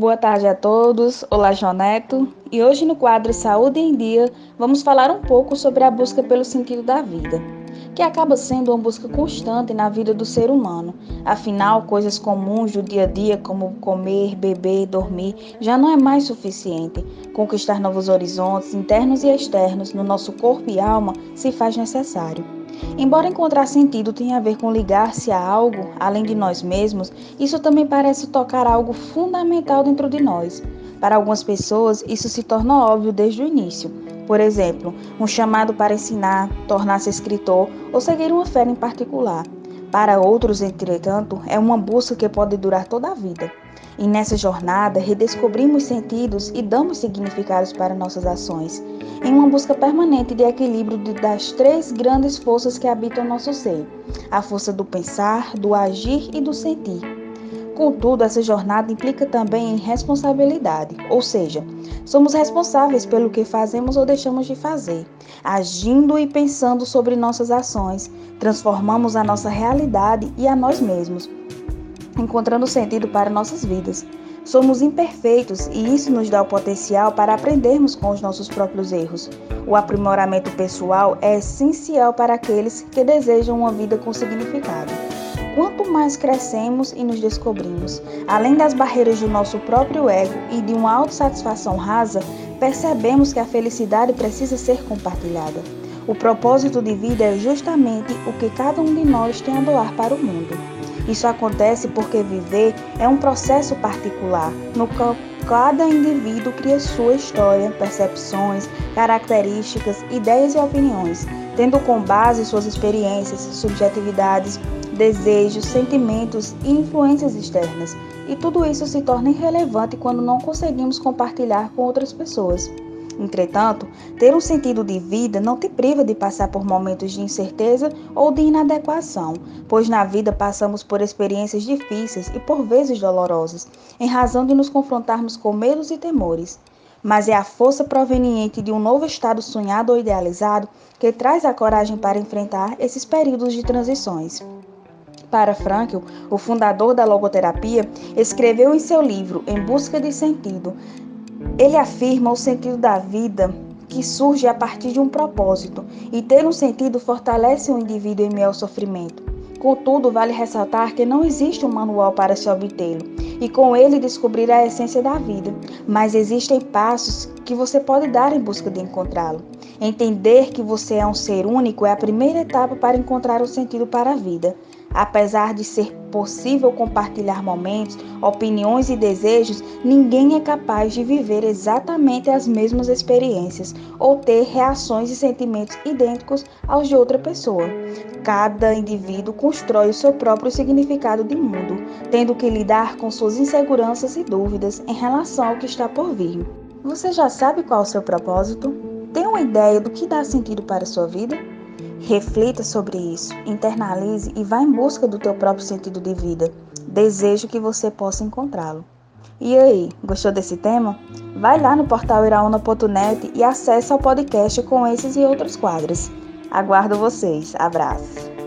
Boa tarde a todos. Olá, Joneto. E hoje no quadro Saúde em Dia, vamos falar um pouco sobre a busca pelo sentido da vida, que acaba sendo uma busca constante na vida do ser humano. Afinal, coisas comuns do dia a dia, como comer, beber, dormir, já não é mais suficiente. Conquistar novos horizontes internos e externos no nosso corpo e alma se faz necessário. Embora encontrar sentido tenha a ver com ligar-se a algo além de nós mesmos, isso também parece tocar algo fundamental dentro de nós. Para algumas pessoas, isso se torna óbvio desde o início. Por exemplo, um chamado para ensinar, tornar-se escritor ou seguir uma fé em particular. Para outros, entretanto, é uma busca que pode durar toda a vida. E nessa jornada, redescobrimos sentidos e damos significados para nossas ações em uma busca permanente de equilíbrio das três grandes forças que habitam nosso ser: a força do pensar, do agir e do sentir. Contudo, essa jornada implica também em responsabilidade, ou seja, somos responsáveis pelo que fazemos ou deixamos de fazer. Agindo e pensando sobre nossas ações, transformamos a nossa realidade e a nós mesmos, encontrando sentido para nossas vidas. Somos imperfeitos e isso nos dá o potencial para aprendermos com os nossos próprios erros. O aprimoramento pessoal é essencial para aqueles que desejam uma vida com significado. Quanto mais crescemos e nos descobrimos, além das barreiras do nosso próprio ego e de uma autossatisfação rasa, percebemos que a felicidade precisa ser compartilhada. O propósito de vida é justamente o que cada um de nós tem a doar para o mundo. Isso acontece porque viver é um processo particular, no qual cada indivíduo cria sua história, percepções, características, ideias e opiniões, tendo com base suas experiências, subjetividades, desejos, sentimentos e influências externas. E tudo isso se torna irrelevante quando não conseguimos compartilhar com outras pessoas. Entretanto, ter um sentido de vida não te priva de passar por momentos de incerteza ou de inadequação, pois na vida passamos por experiências difíceis e por vezes dolorosas, em razão de nos confrontarmos com medos e temores. Mas é a força proveniente de um novo estado sonhado ou idealizado que traz a coragem para enfrentar esses períodos de transições. Para Frankl, o fundador da logoterapia, escreveu em seu livro Em Busca de Sentido ele afirma o sentido da vida que surge a partir de um propósito, e ter um sentido fortalece o indivíduo em meio ao sofrimento. Contudo, vale ressaltar que não existe um manual para se obtê-lo e com ele descobrir a essência da vida, mas existem passos que você pode dar em busca de encontrá-lo. Entender que você é um ser único é a primeira etapa para encontrar o sentido para a vida. Apesar de ser possível compartilhar momentos, opiniões e desejos, ninguém é capaz de viver exatamente as mesmas experiências ou ter reações e sentimentos idênticos aos de outra pessoa. Cada indivíduo constrói o seu próprio significado de mundo, tendo que lidar com suas inseguranças e dúvidas em relação ao que está por vir. Você já sabe qual é o seu propósito? Tem uma ideia do que dá sentido para a sua vida? Reflita sobre isso, internalize e vá em busca do teu próprio sentido de vida. Desejo que você possa encontrá-lo. E aí, gostou desse tema? Vai lá no portal iraúna.net e acesse ao podcast com esses e outros quadros. Aguardo vocês. Abraço.